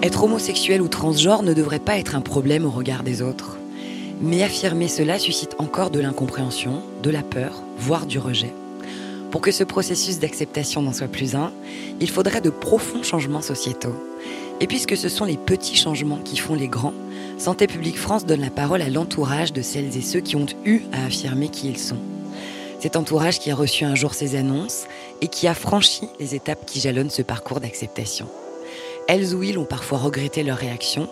Être homosexuel ou transgenre ne devrait pas être un problème au regard des autres. Mais affirmer cela suscite encore de l'incompréhension, de la peur, voire du rejet. Pour que ce processus d'acceptation n'en soit plus un, il faudrait de profonds changements sociétaux. Et puisque ce sont les petits changements qui font les grands, Santé publique France donne la parole à l'entourage de celles et ceux qui ont eu à affirmer qui ils sont. Cet entourage qui a reçu un jour ces annonces et qui a franchi les étapes qui jalonnent ce parcours d'acceptation. Elles ou ils ont parfois regretté leur réaction.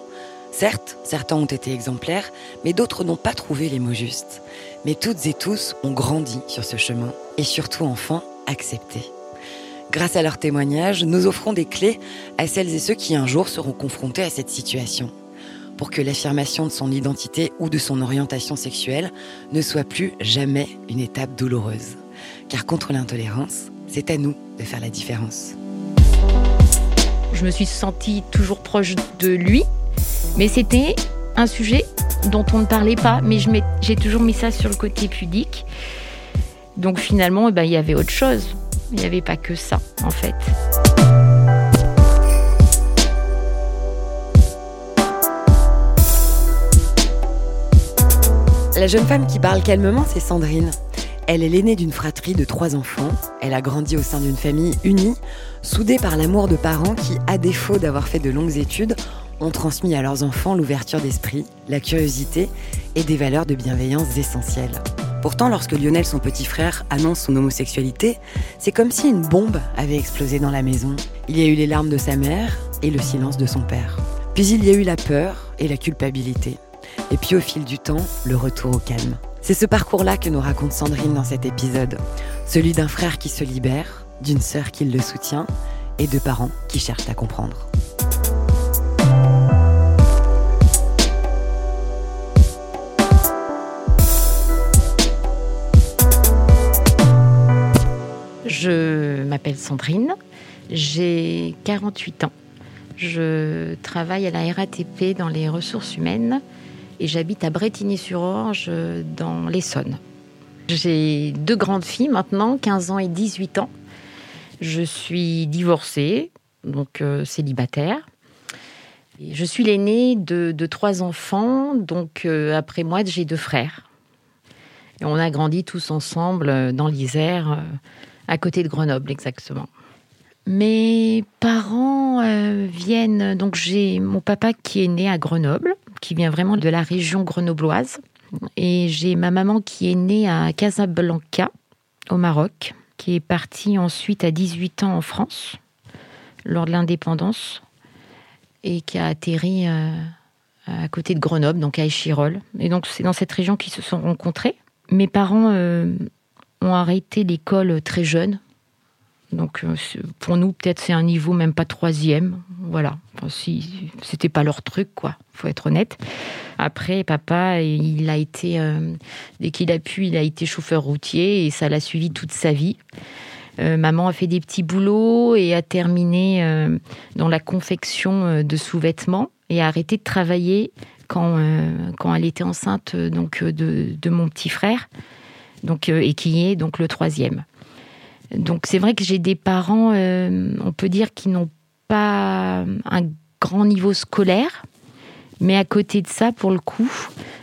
Certes, certains ont été exemplaires, mais d'autres n'ont pas trouvé les mots justes. Mais toutes et tous ont grandi sur ce chemin et surtout enfin accepté. Grâce à leurs témoignages, nous offrons des clés à celles et ceux qui un jour seront confrontés à cette situation pour que l'affirmation de son identité ou de son orientation sexuelle ne soit plus jamais une étape douloureuse. Car contre l'intolérance, c'est à nous de faire la différence. Je me suis sentie toujours proche de lui, mais c'était un sujet dont on ne parlait pas, mais j'ai toujours mis ça sur le côté pudique. Donc finalement, eh ben, il y avait autre chose. Il n'y avait pas que ça, en fait. La jeune femme qui parle calmement, c'est Sandrine. Elle est l'aînée d'une fratrie de trois enfants. Elle a grandi au sein d'une famille unie, soudée par l'amour de parents qui, à défaut d'avoir fait de longues études, ont transmis à leurs enfants l'ouverture d'esprit, la curiosité et des valeurs de bienveillance essentielles. Pourtant, lorsque Lionel, son petit frère, annonce son homosexualité, c'est comme si une bombe avait explosé dans la maison. Il y a eu les larmes de sa mère et le silence de son père. Puis il y a eu la peur et la culpabilité. Et puis au fil du temps, le retour au calme. C'est ce parcours-là que nous raconte Sandrine dans cet épisode. Celui d'un frère qui se libère, d'une sœur qui le soutient et de parents qui cherchent à comprendre. Je m'appelle Sandrine, j'ai 48 ans. Je travaille à la RATP dans les ressources humaines et j'habite à Bretigny-sur-Orge dans l'Essonne. J'ai deux grandes filles maintenant, 15 ans et 18 ans. Je suis divorcée, donc euh, célibataire. je suis l'aînée de, trois enfants, donc euh, après moi, j'ai deux frères. Et on a grandi tous ensemble euh, dans l'Isère, à côté de Grenoble exactement. Mes parents viennent, donc j'ai mon papa qui est né à Grenoble, qui vient vraiment de la région grenobloise. Et j'ai ma maman qui est née à Casablanca, au Maroc, qui est partie ensuite à 18 ans en France, lors de l'indépendance, et qui a atterri euh, à côté de Grenoble, donc à Échirol. Et donc c'est dans cette région qu'ils se sont rencontrés. Mes parents euh, ont arrêté l'école très jeunes, donc euh, pour nous, peut-être c'est un niveau même pas troisième. Voilà. si c'était pas leur truc, quoi. Faut être honnête. Après, papa, il a été euh, dès qu'il a pu, il a été chauffeur routier et ça l'a suivi toute sa vie. Euh, maman a fait des petits boulots et a terminé dans la confection de sous-vêtements et a arrêté de travailler quand, quand elle était enceinte donc de, de mon petit frère, donc et qui est donc le troisième. Donc c'est vrai que j'ai des parents, euh, on peut dire, qui n'ont pas un grand niveau scolaire, mais à côté de ça, pour le coup,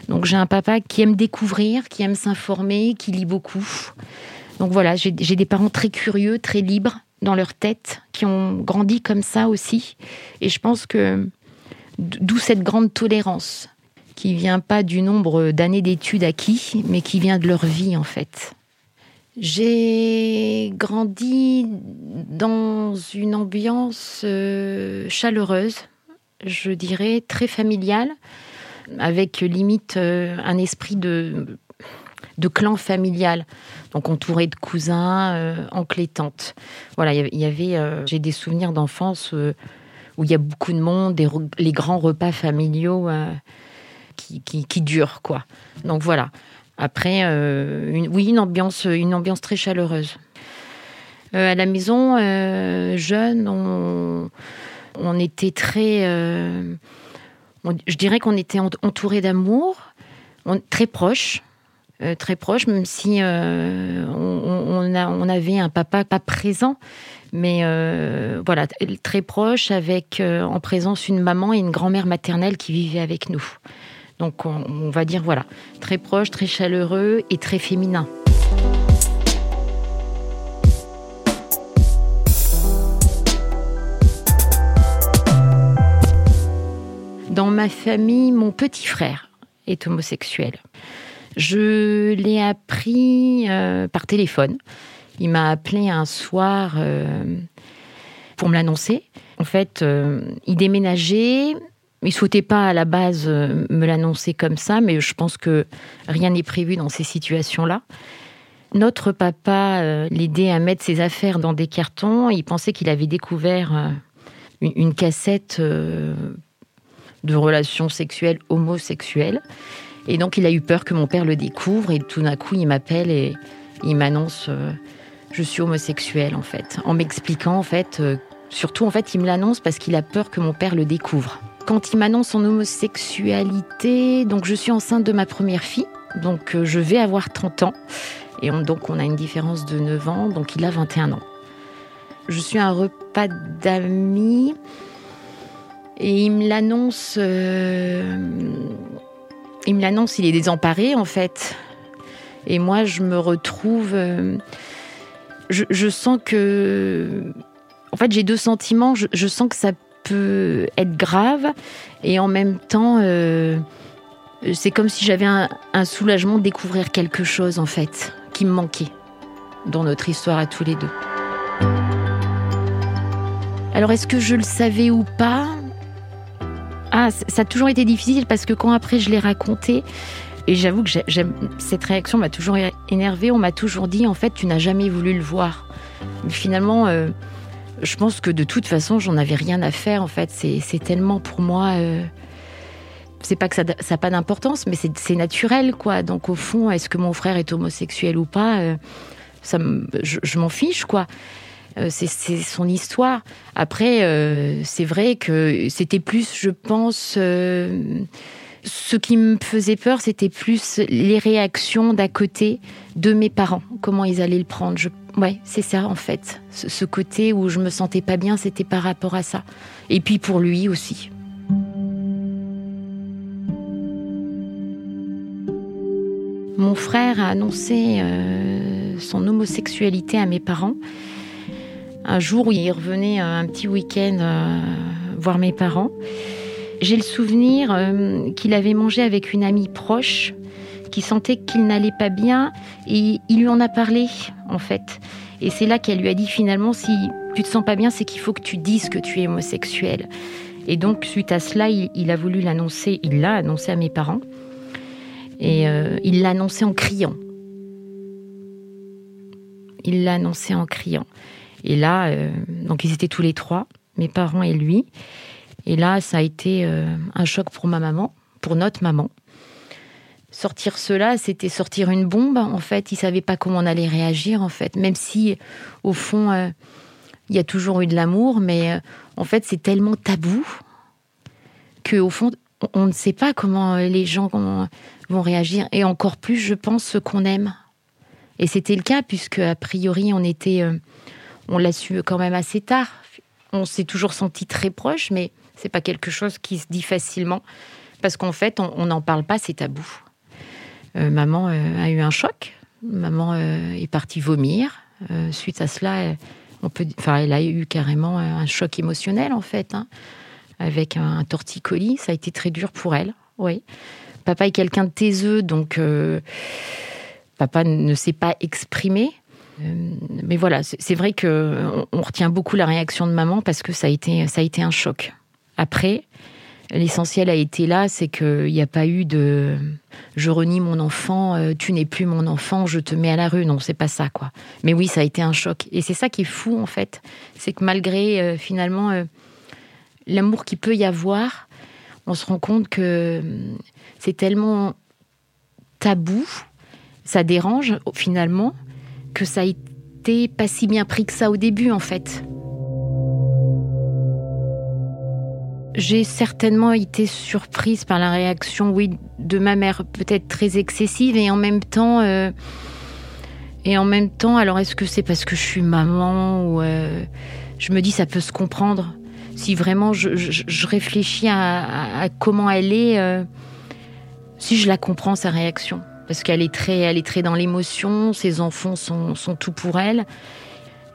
donc j'ai un papa qui aime découvrir, qui aime s'informer, qui lit beaucoup. Donc voilà, j'ai des parents très curieux, très libres dans leur tête, qui ont grandi comme ça aussi. Et je pense que d'où cette grande tolérance, qui vient pas du nombre d'années d'études acquis, mais qui vient de leur vie en fait. J'ai grandi dans une ambiance euh, chaleureuse, je dirais très familiale, avec limite euh, un esprit de, clan familial, donc entouré de cousins, euh, oncles tantes. Voilà, il y avait, j'ai des souvenirs d'enfance où il y a beaucoup de monde, les grands repas familiaux qui, qui durent, quoi. Donc voilà. Après, euh, oui, une ambiance, une ambiance très chaleureuse. Euh, à la maison, euh, jeune, on, était très. je dirais qu'on était entouré d'amour, très proche. très proche, même si on, avait un papa pas présent, Mais voilà, très proche, avec en présence une maman et une grand-mère maternelle qui vivaient avec nous. Donc on, va dire voilà, très proche, très chaleureux et très féminin. Dans ma famille, mon petit frère est homosexuel. Je l'ai appris euh, par téléphone. Il m'a appelé un soir euh, pour me l'annoncer. En fait, euh, il déménageait. Il ne souhaitait pas à la base me l'annoncer comme ça, mais je pense que rien n'est prévu dans ces situations-là. Notre papa l'aidait à mettre ses affaires dans des cartons. Il pensait qu'il avait découvert une, cassette de relations sexuelles homosexuelles. Et donc, il a eu peur que mon père le découvre. Et tout d'un coup, il m'appelle et il m'annonce euh, je suis homosexuel, en fait. En m'expliquant, en fait, euh, surtout, en fait, il me l'annonce parce qu'il a peur que mon père le découvre. Quand il m'annonce son homosexualité, donc je suis enceinte de ma première fille. Donc, euh, je vais avoir 30 ans. Et donc, on a une différence de 9 ans. Donc, il a 21 ans. Je suis un repas d'amis. Et il me l'annonce il me l'annonce, il est désemparé en fait. Et moi, je me retrouve. Euh, je, sens que. En fait, j'ai deux sentiments. Je, sens que ça peut être grave et en même temps, euh, c'est comme si j'avais un, soulagement de découvrir quelque chose en fait qui me manquait dans notre histoire à tous les deux. Alors, est-ce que je le savais ou pas? Ah, ça a toujours été difficile parce que quand après je l'ai raconté, et j'avoue que cette réaction m'a toujours énervée. On m'a toujours dit, en fait, tu n'as jamais voulu le voir. Finalement, euh, je pense que de toute façon, j'en avais rien à faire. En fait, c'est tellement pour moi. Euh, c'est pas que ça n'a pas d'importance, mais c'est naturel, quoi. Donc, au fond, est-ce que mon frère est homosexuel ou pas euh, je, m'en fiche, quoi. Euh, c'est son histoire. Après, c'est vrai que c'était plus, je pense, ce qui me faisait peur, c'était plus les réactions d'à côté de mes parents, comment ils allaient le prendre. Ouais, c'est ça en fait. Ce, côté où je me sentais pas bien, c'était par rapport à ça. Et puis pour lui aussi. Mon frère a annoncé son homosexualité à mes parents un jour où il revenait euh, un petit week-end euh, voir mes parents. J'ai le souvenir euh, qu'il avait mangé avec une amie proche qui sentait qu'il n'allait pas bien et il lui en a parlé en fait. Et c'est là qu'elle lui a dit finalement si tu te sens pas bien, c'est qu'il faut que tu dises que tu es homosexuel. Et donc suite à cela, il, a voulu l'annoncer, il l'a annoncé à mes parents. Et il l'a annoncé en criant. Il l'a annoncé en criant. Et là, euh, donc ils étaient tous les trois, mes parents et lui. Et là, ça a été euh, un choc pour ma maman, pour notre maman. Sortir cela, c'était sortir une bombe. En fait, ils savaient pas comment on allait réagir. En fait, même si au fond, euh, il y a toujours eu de l'amour, mais en fait, c'est tellement tabou que au fond, on ne sait pas comment les gens vont réagir. Et encore plus, je pense, ce qu'on aime. Et c'était le cas puisque a priori, on était on l'a su quand même assez tard. On s'est toujours senti très proche, mais c'est pas quelque chose qui se dit facilement parce qu'en fait, on n'en parle pas, c'est tabou. Euh, maman euh, a eu un choc. Maman euh, est partie vomir. suite à cela, on peut, enfin, elle a eu carrément un choc émotionnel en fait, hein, avec un, torticolis. Ça a été très dur pour elle. Oui. Papa est quelqu'un de taiseux, donc papa ne s'est pas exprimé. Mais voilà, c'est vrai que on retient beaucoup la réaction de maman parce que ça a été, ça a été un choc. Après, l'essentiel a été là, c'est qu'il n'y a pas eu de je renie mon enfant, euh, tu n'es plus mon enfant, je te mets à la rue. Non, c'est pas ça, quoi. Mais oui, ça a été un choc. Et c'est ça qui est fou, en fait. C'est que malgré, euh, finalement, l'amour qu'il peut y avoir, on se rend compte que c'est tellement tabou, ça dérange, finalement, que ça a été pas si bien pris que ça au début en fait. J'ai certainement été surprise par la réaction, oui, de ma mère, peut-être très excessive, et en même temps, euh, Et en même temps, alors est-ce que c'est parce que je suis maman ou euh, je me dis ça peut se comprendre Si vraiment je, réfléchis à, comment elle est, euh, si je la comprends sa réaction, parce qu'elle est très, elle est très dans l'émotion. Ses enfants sont, sont, tout pour elle.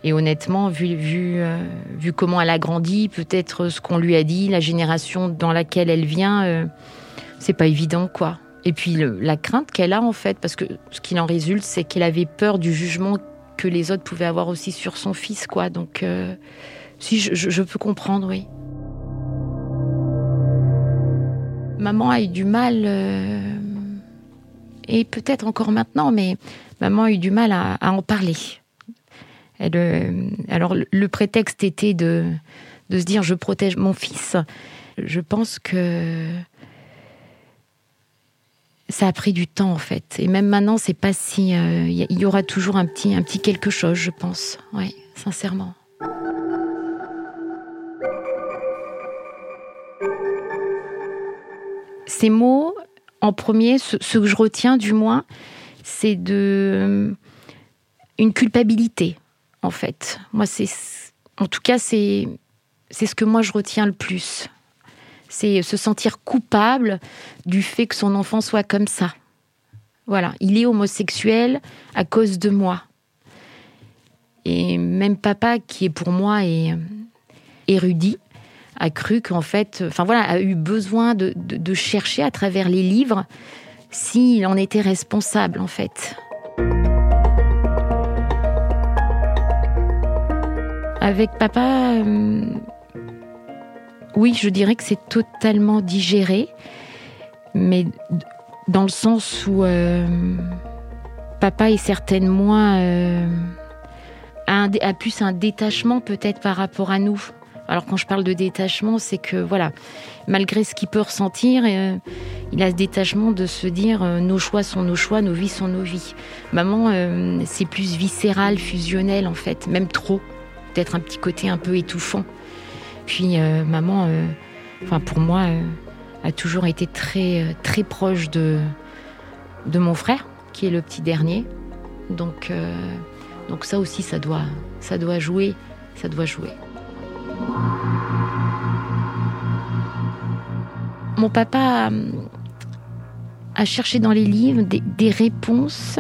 Et honnêtement, vu, vu, euh, vu comment elle a grandi, peut-être ce qu'on lui a dit, la génération dans laquelle elle vient, c'est pas évident, quoi. Et puis la crainte qu'elle a en fait, parce que ce qu'il en résulte, c'est qu'elle avait peur du jugement que les autres pouvaient avoir aussi sur son fils, quoi. Donc, euh, si je, peux comprendre, oui. Maman a eu du mal, euh, et peut-être encore maintenant, mais maman a eu du mal à, en parler. Euh, alors, le prétexte était de, se dire je protège mon fils. Je pense que ça a pris du temps en fait. Et même maintenant, c'est pas si. Euh, il y aura toujours un petit, quelque chose, je pense. Oui, sincèrement. Ces mots, en premier, ce, que je retiens du moins, c'est de une culpabilité, en fait. Moi, c'est, en tout cas, c'est, ce que moi je retiens le plus c'est se sentir coupable du fait que son enfant soit comme ça. Voilà, il est homosexuel à cause de moi. Et même papa, qui est pour moi euh, érudit, a cru qu'en fait, enfin voilà, a eu besoin de chercher à travers les livres s'il en était responsable en fait. Avec papa, euh, oui, je dirais que c'est totalement digéré, mais dans le sens où euh, papa est certainement euh, a, plus un détachement peut-être par rapport à nous. Alors quand je parle de détachement, c'est que voilà, malgré ce qu'il peut ressentir, il a ce détachement de se dire nos choix sont nos choix, nos vies sont nos vies. Maman, c'est plus viscéral, fusionnel en fait, même trop, un petit côté un peu étouffant. Puis euh, maman, euh, pour moi, euh, a toujours été très très proche de de mon frère, qui est le petit dernier. Donc donc ça aussi, ça doit ça doit jouer, ça doit jouer. Mon papa a cherché dans les livres des, réponses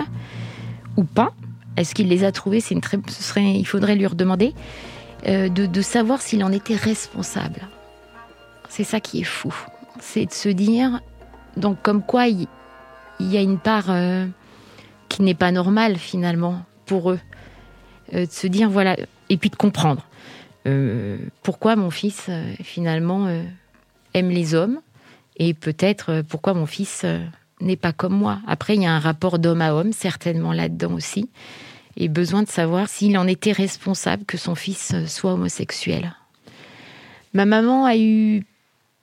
ou pas. Est-ce qu'il les a trouvées C'est une très, ce serait, il faudrait lui redemander. Euh, de, savoir s'il en était responsable. C'est ça qui est fou. C'est de se dire, donc comme quoi il, y a une part euh, qui n'est pas normale finalement pour eux. Euh, de se dire, voilà, et puis de comprendre pourquoi mon fils finalement aime les hommes et peut-être pourquoi mon fils n'est pas comme moi. Après, il y a un rapport d'homme à homme certainement là-dedans aussi et besoin de savoir s'il en était responsable que son fils soit homosexuel. Ma maman a eu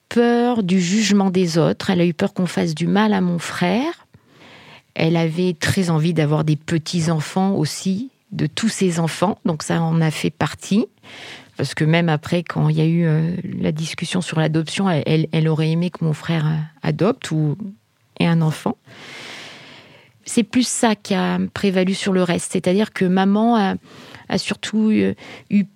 peur du jugement des autres, elle a eu peur qu'on fasse du mal à mon frère. Elle avait très envie d'avoir des petits-enfants aussi, de tous ses enfants, donc ça en a fait partie. Parce que même après, quand il y a eu euh, la discussion sur l'adoption, elle, elle, aurait aimé que mon frère adopte ou ait un enfant c'est plus ça qui a prévalu sur le reste. C'est-à-dire que maman a, surtout eu,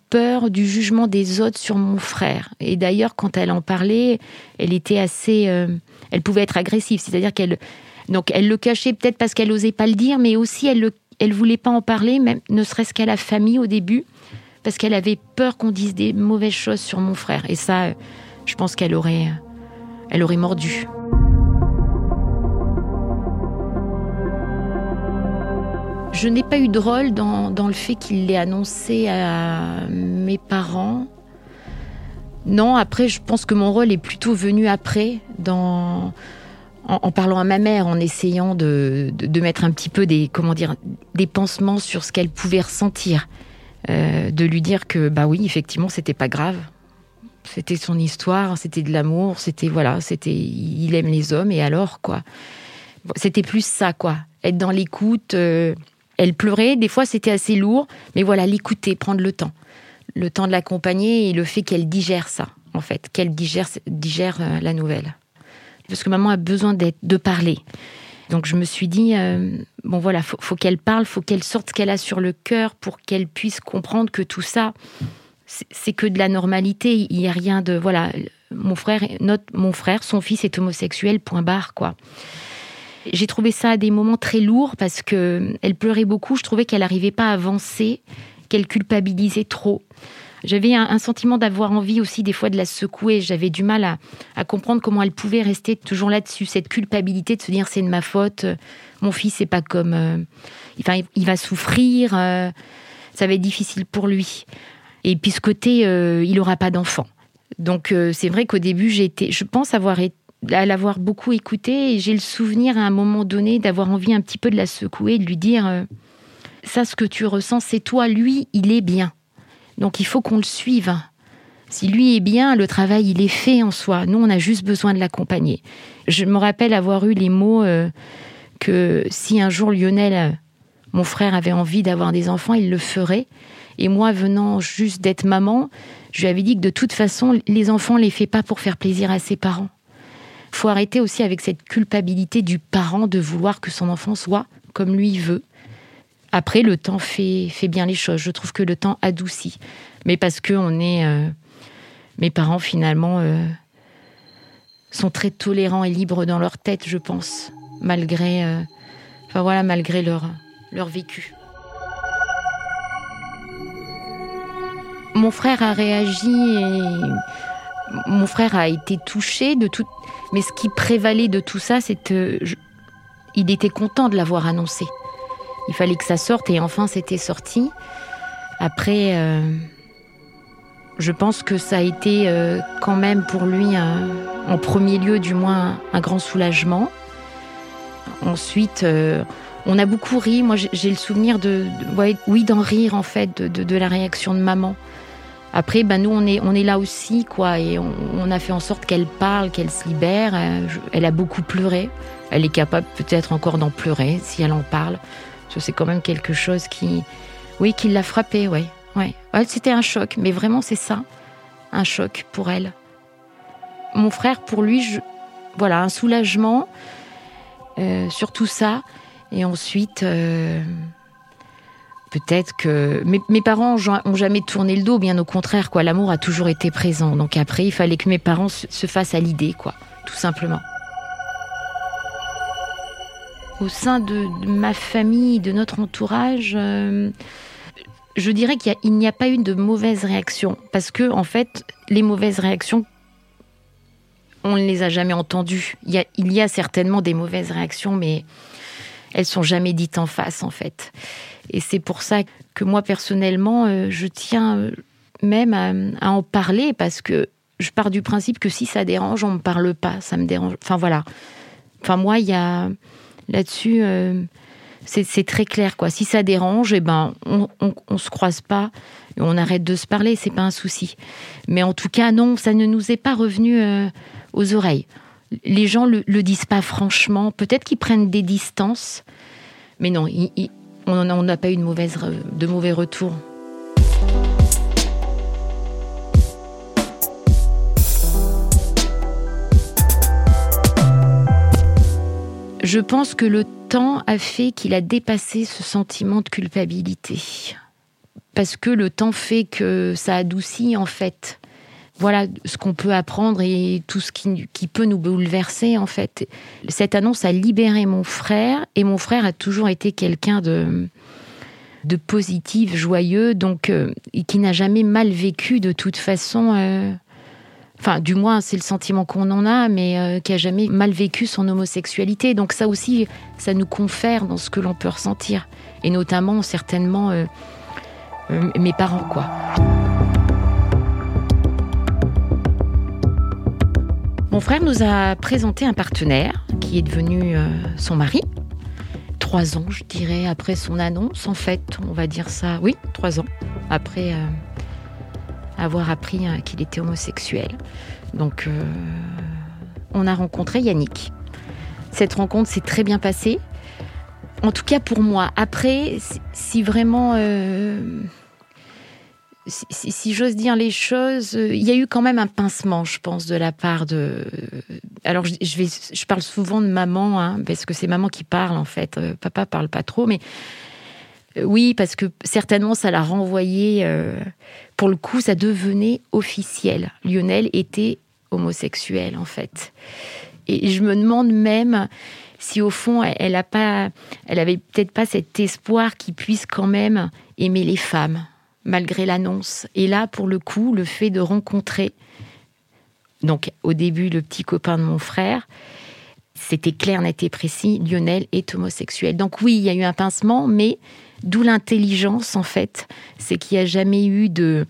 peur du jugement des autres sur mon frère. Et d'ailleurs, quand elle en parlait, elle était assez, euh, elle pouvait être agressive. C'est-à-dire qu'elle, donc, elle le cachait peut-être parce qu'elle n'osait pas le dire, mais aussi elle ne elle voulait pas en parler, même ne serait-ce qu'à la famille au début, parce qu'elle avait peur qu'on dise des mauvaises choses sur mon frère. Et ça, je pense qu'elle aurait, elle aurait mordu. Je n'ai pas eu de rôle dans, le fait qu'il l'ait annoncé à mes parents. Non, après, je pense que mon rôle est plutôt venu après, dans, en, parlant à ma mère, en essayant de, mettre un petit peu des, comment dire, des pansements sur ce qu'elle pouvait ressentir. Euh, de lui dire que, bah oui, effectivement, c'était pas grave. C'était son histoire, c'était de l'amour, c'était, voilà, c'était, il aime les hommes, et alors, quoi? C'était plus ça, quoi. Être dans l'écoute. Euh, elle pleurait, des fois c'était assez lourd, mais voilà, l'écouter, prendre le temps. Le temps de l'accompagner et le fait qu'elle digère ça, en fait, qu'elle digère, euh, la nouvelle. Parce que maman a besoin de parler. Donc je me suis dit, euh, bon voilà, faut, faut qu'elle parle, faut qu'elle sorte ce qu'elle a sur le cœur pour qu'elle puisse comprendre que tout ça, c'est que de la normalité. Il n'y a rien de voilà. Mon frère, notre, mon frère, son fils est homosexuel. Point barre quoi. J'ai trouvé ça à des moments très lourds parce que elle pleurait beaucoup. Je trouvais qu'elle n'arrivait pas à avancer, qu'elle culpabilisait trop. J'avais un, sentiment d'avoir envie aussi des fois de la secouer. J'avais du mal à, comprendre comment elle pouvait rester toujours là-dessus, cette culpabilité de se dire c'est de ma faute, mon fils c'est pas comme, euh, il va souffrir, euh, ça va être difficile pour lui. Et puis ce côté, euh, il aura pas d'enfant. Donc c'est vrai qu'au début j'étais, je pense avoir à l'avoir beaucoup écouté et j'ai le souvenir à un moment donné d'avoir envie un petit peu de la secouer, de lui dire ça ce que tu ressens c'est toi, lui il est bien. Donc il faut qu'on le suive. Si lui est bien, le travail, il est fait en soi. Nous, on a juste besoin de l'accompagner. Je me rappelle avoir eu les mots euh, que si un jour Lionel, euh, mon frère, avait envie d'avoir des enfants, il le ferait. Et moi, venant juste d'être maman, je lui avais dit que de toute façon, les enfants, on les fait pas pour faire plaisir à ses parents. Faut arrêter aussi avec cette culpabilité du parent de vouloir que son enfant soit comme lui veut. Après, le temps fait, fait bien les choses. Je trouve que le temps adoucit. Mais parce que on est. Euh, mes parents, finalement, euh, sont très tolérants et libres dans leur tête, je pense. Malgré. Euh, enfin voilà, malgré leur, leur vécu. Mon frère a réagi et. Mon frère a été touché de tout. Mais ce qui prévalait de tout ça, c'est que. Il était content de l'avoir annoncé il fallait que ça sorte et enfin c'était sorti. Après, euh, je pense que ça a été euh, quand même pour lui, en premier lieu du moins, un grand soulagement. Ensuite, euh, on a beaucoup ri. Moi, j'ai le souvenir de, oui, d'en rire en fait, de, la réaction de maman. Après, ben nous, on est, on est là aussi, quoi, et on, a fait en sorte qu'elle parle, qu'elle se libère. Elle a beaucoup pleuré. Elle est capable peut-être encore d'en pleurer si elle en parle c'est quand même quelque chose qui, oui, qui l'a frappé, ouais. ouais. C'était un choc, mais vraiment c'est ça, un choc pour elle. Mon frère, pour lui, voilà, un soulagement euh, sur tout ça. Et ensuite, euh, peut-être que mes, parents ont jamais tourné le dos, bien au contraire. L'amour a toujours été présent. Donc après, il fallait que mes parents se, se fassent à l'idée, quoi, tout simplement au sein de, ma famille, de notre entourage, euh, je dirais qu'il n'y a, pas eu de mauvaises réactions. Parce que, en fait, les mauvaises réactions, on ne les a jamais entendues. Il y a certainement des mauvaises réactions, mais elles sont jamais dites en face, en fait. Et c'est pour ça que moi, personnellement, euh, je tiens euh, même à, en parler, parce que je pars du principe que si ça dérange, on ne me parle pas. Ça me dérange. Enfin, voilà. Enfin, moi, il y a Là-dessus, euh, c'est très clair. quoi. Si ça dérange, eh ben, on, on, se croise pas, on arrête de se parler, c'est pas un souci. Mais en tout cas, non, ça ne nous est pas revenu aux oreilles. Les gens le, le disent pas franchement. Peut-être qu'ils prennent des distances, mais non, on n'a pas eu de, de mauvais retours. Je pense que le temps a fait qu'il a dépassé ce sentiment de culpabilité. Parce que le temps fait que ça adoucit en fait. Voilà ce qu'on peut apprendre et tout ce qui, peut nous bouleverser en fait. Cette annonce a libéré mon frère et mon frère a toujours été quelqu'un de, positif, joyeux, donc euh, qui n'a jamais mal vécu de toute façon. Euh, enfin du moins c'est le sentiment qu'on en a, mais euh, qui a jamais mal vécu son homosexualité. Donc ça aussi, ça nous confère dans ce que l'on peut ressentir, et notamment certainement mes parents, quoi. Mon frère nous a présenté un partenaire qui est devenu son mari. Trois ans, je dirais, après son annonce, en fait, on va dire ça. Oui, trois ans après avoir appris hein, qu'il était homosexuel. Donc, euh, on a rencontré Yannick. Cette rencontre s'est très bien passée. En tout cas pour moi. Après, si vraiment, euh, si, j'ose dire les choses, euh, il y a eu quand même un pincement, je pense, de la part de. Alors, je, parle souvent de maman, hein, parce que c'est maman qui parle en fait. Euh, papa parle pas trop, mais euh, oui, parce que certainement ça l'a renvoyé. pour le coup, ça devenait officiel. Lionel était homosexuel en fait. Et je me demande même si au fond elle a pas, peut-être pas cet espoir qu'il puisse quand même aimer les femmes malgré l'annonce. Et là, pour le coup, le fait de rencontrer, donc au début, le petit copain de mon frère, c'était clair, net et précis, Lionel est homosexuel. Donc oui, il y a eu un pincement, mais d'où l'intelligence, en fait, c'est qu'il n'y a jamais eu de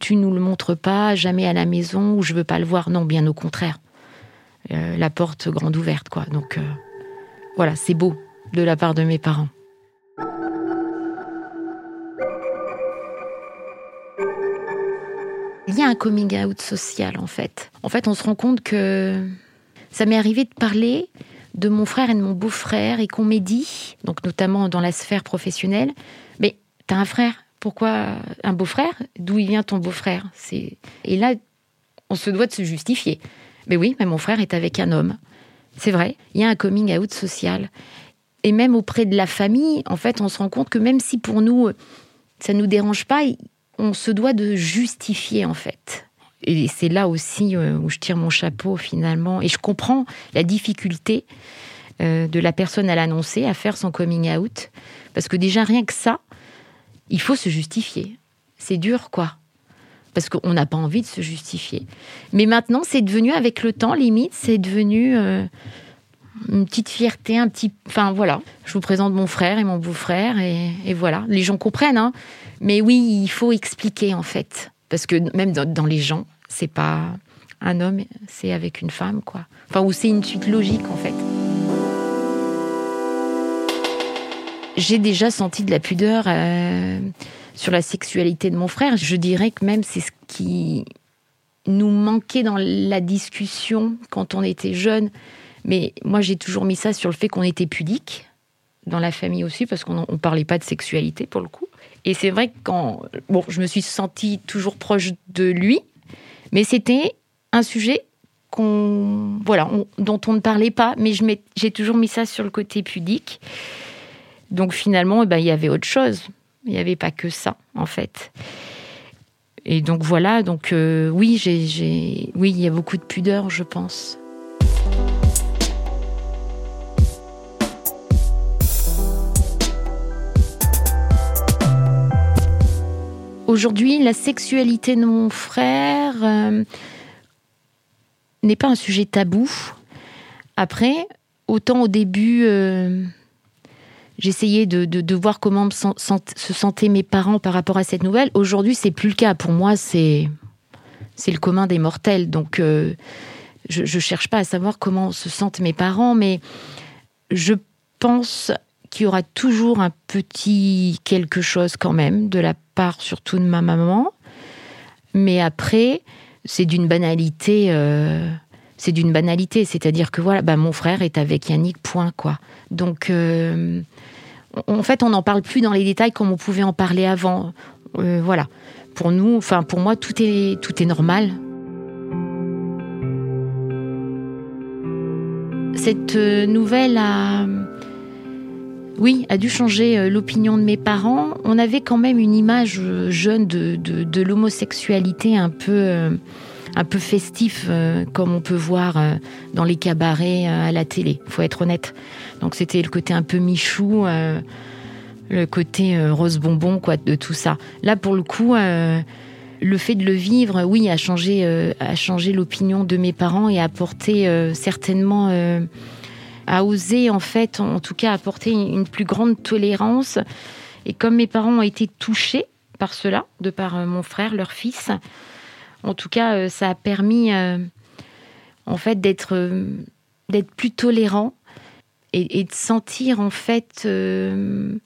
tu nous le montres pas, jamais à la maison, ou je veux pas le voir. Non, bien au contraire. Euh, la porte grande ouverte, quoi. Donc euh, voilà, c'est beau de la part de mes parents. Un coming out social en fait. En fait, on se rend compte que ça m'est arrivé de parler de mon frère et de mon beau-frère et qu'on m'ait dit, donc notamment dans la sphère professionnelle, mais t'as un frère, pourquoi un beau-frère? D'où il vient ton beau-frère? C'est et là, on se doit de se justifier. Mais oui, mais mon frère est avec un homme. C'est vrai, il y a un coming out social. Et même auprès de la famille, en fait, on se rend compte que même si pour nous, ça nous dérange pas, on se doit de justifier en fait. Et c'est là aussi euh, où je tire mon chapeau finalement. Et je comprends la difficulté euh, de la personne à l'annoncer, à faire son coming out. Parce que déjà, rien que ça, il faut se justifier. C'est dur, quoi. Parce qu'on n'a pas envie de se justifier. Mais maintenant, c'est devenu, avec le temps, limite, c'est devenu euh, une petite fierté, un petit. Enfin, voilà. Je vous présente mon frère et mon beau-frère, et, et, voilà. Les gens comprennent, hein. Mais oui, il faut expliquer en fait, parce que même dans, les gens, c'est pas un homme, c'est avec une femme, quoi. Enfin, ou c'est une suite logique en fait. J'ai déjà senti de la pudeur euh, sur la sexualité de mon frère. Je dirais que même c'est ce qui nous manquait dans la discussion quand on était jeune. Mais moi, j'ai toujours mis ça sur le fait qu'on était pudique dans la famille aussi, parce qu'on ne parlait pas de sexualité pour le coup. Et c'est vrai que quand. Bon, je me suis sentie toujours proche de lui, mais c'était un sujet qu'on, voilà, dont on ne parlait pas, mais j'ai toujours mis ça sur le côté pudique. Donc finalement, eh ben, il y avait autre chose. Il n'y avait pas que ça, en fait. Et donc voilà, donc euh, oui, j'ai, oui, il y a beaucoup de pudeur, je pense. Aujourd'hui, la sexualité de mon frère euh, n'est pas un sujet tabou. Après, autant au début, euh, j'essayais de, voir comment se sentaient mes parents par rapport à cette nouvelle. Aujourd'hui, c'est plus le cas. Pour moi, c'est le commun des mortels. Donc, euh, je, ne cherche pas à savoir comment se sentent mes parents, mais je pense qu'il y aura toujours un petit quelque chose quand même de la part surtout de ma maman. Mais après, c'est d'une banalité. Euh, c'est d'une banalité, c'est-à-dire que voilà, bah, mon frère est avec Yannick, point quoi. Donc, euh, en fait, on n'en parle plus dans les détails comme on pouvait en parler avant. Euh, voilà, pour nous, enfin pour moi, tout est tout est normal. Cette nouvelle a oui, a dû changer euh, l'opinion de mes parents. On avait quand même une image euh, jeune de, l'homosexualité un peu, euh, un peu festif, comme on peut voir dans les cabarets à la télé. Faut être honnête. Donc c'était le côté un peu michou, le côté rose bonbon, quoi, de tout ça. Là, pour le coup. le fait de le vivre, oui, a changé, a changé l'opinion de mes parents et a apporté certainement a osé en fait, en tout cas, apporter une plus grande tolérance. Et comme mes parents ont été touchés par cela, de par euh, mon frère, leur fils, en tout cas, euh, ça a permis euh, en fait d'être d'être plus tolérant et, de sentir en fait que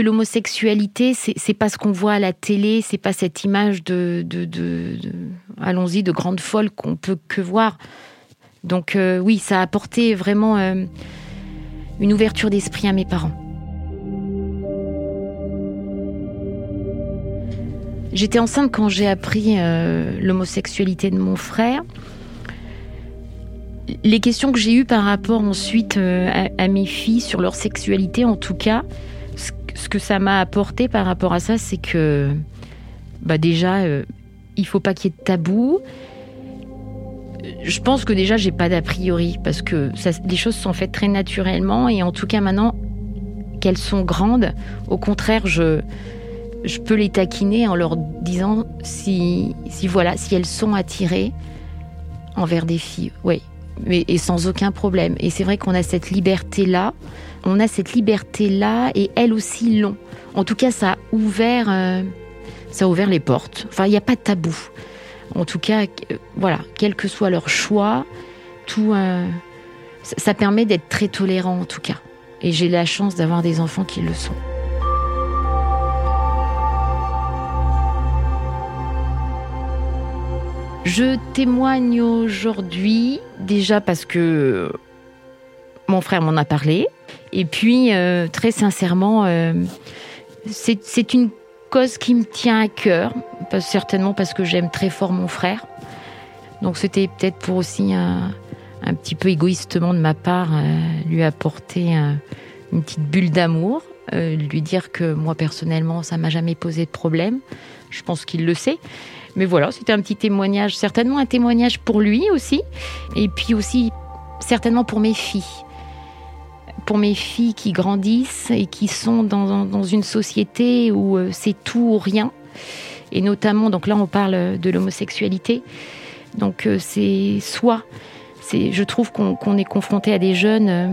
l'homosexualité, c'est pas ce qu'on voit à la télé, c'est pas cette image de, de allons-y, de grande folle qu'on peut que voir. Donc euh, oui, ça a apporté vraiment euh, une ouverture d'esprit à mes parents. J'étais enceinte quand j'ai appris euh, l'homosexualité de mon frère. Les questions que j'ai eues par rapport ensuite à, mes filles sur leur sexualité, en tout cas, ce, que ça m'a apporté par rapport à ça, c'est que bah déjà, il faut pas qu'il y ait de tabou. Je pense que déjà, j'ai pas d'a priori parce que ça, les choses sont faites très naturellement et en tout cas maintenant qu'elles sont grandes, au contraire, je je peux les taquiner en leur disant si, si voilà, si elles sont attirées envers des filles, oui, mais et sans aucun problème. Et c'est vrai qu'on a cette liberté là, on a cette liberté là, et elles aussi l'ont. En tout cas, ça a ouvert, euh, ça a ouvert les portes. Enfin, il n'y a pas de tabou. En tout cas, euh, voilà, quel que soit leur choix, tout, euh, ça permet d'être très tolérant en tout cas. Et j'ai la chance d'avoir des enfants qui le sont. Je témoigne aujourd'hui déjà parce que mon frère m'en a parlé. Et puis, euh, très sincèrement, c'est une cause qui me tient à cœur, certainement parce que j'aime très fort mon frère. Donc c'était peut-être pour aussi un, petit peu égoïstement de ma part euh, lui apporter une petite bulle d'amour, lui dire que moi personnellement ça m'a jamais posé de problème. Je pense qu'il le sait. Mais voilà, c'était un petit témoignage, certainement un témoignage pour lui aussi, et puis aussi certainement pour mes filles. Pour mes filles qui grandissent et qui sont dans, une société où euh, c'est tout ou rien. Et notamment, donc là on parle de l'homosexualité. Donc euh, c'est soit, c'est, je trouve qu'on est confronté à des jeunes, euh,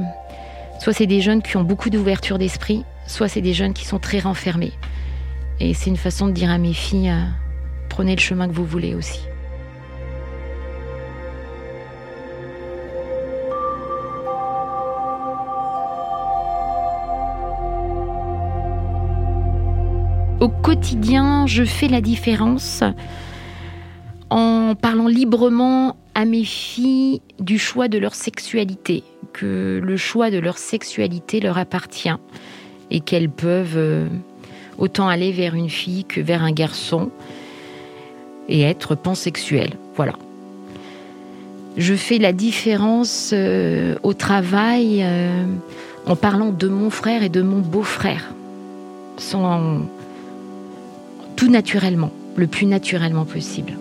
soit c'est des jeunes qui ont beaucoup d'ouverture d'esprit, soit c'est des jeunes qui sont très renfermés. Et c'est une façon de dire à mes filles, prenez le chemin que vous voulez aussi. Quotidien, je fais la différence en parlant librement à mes filles du choix de leur sexualité, que le choix de leur sexualité leur appartient et qu'elles peuvent euh, autant aller vers une fille que vers un garçon et être pansexuel. Voilà. Je fais la différence euh, au travail euh, en parlant de mon frère et de mon beau-frère. Tout naturellement, le plus naturellement possible.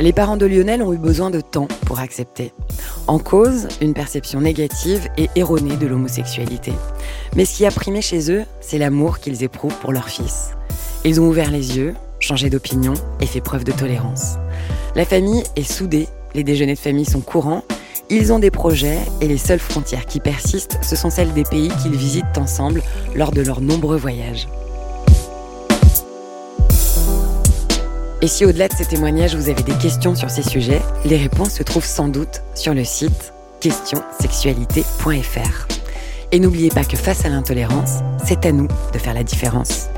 Les parents de Lionel ont eu besoin de temps pour accepter. En cause, une perception négative et erronée de l'homosexualité. Mais ce qui a primé chez eux, c'est l'amour qu'ils éprouvent pour leur fils. Ils ont ouvert les yeux, changé d'opinion et fait preuve de tolérance. La famille est soudée, les déjeuners de famille sont courants, ils ont des projets et les seules frontières qui persistent, ce sont celles des pays qu'ils visitent ensemble lors de leurs nombreux voyages. Et si au-delà de ces témoignages, vous avez des questions sur ces sujets, les réponses se trouvent sans doute sur le site questionsexualité.fr. Et n'oubliez pas que face à l'intolérance, c'est à nous de faire la différence.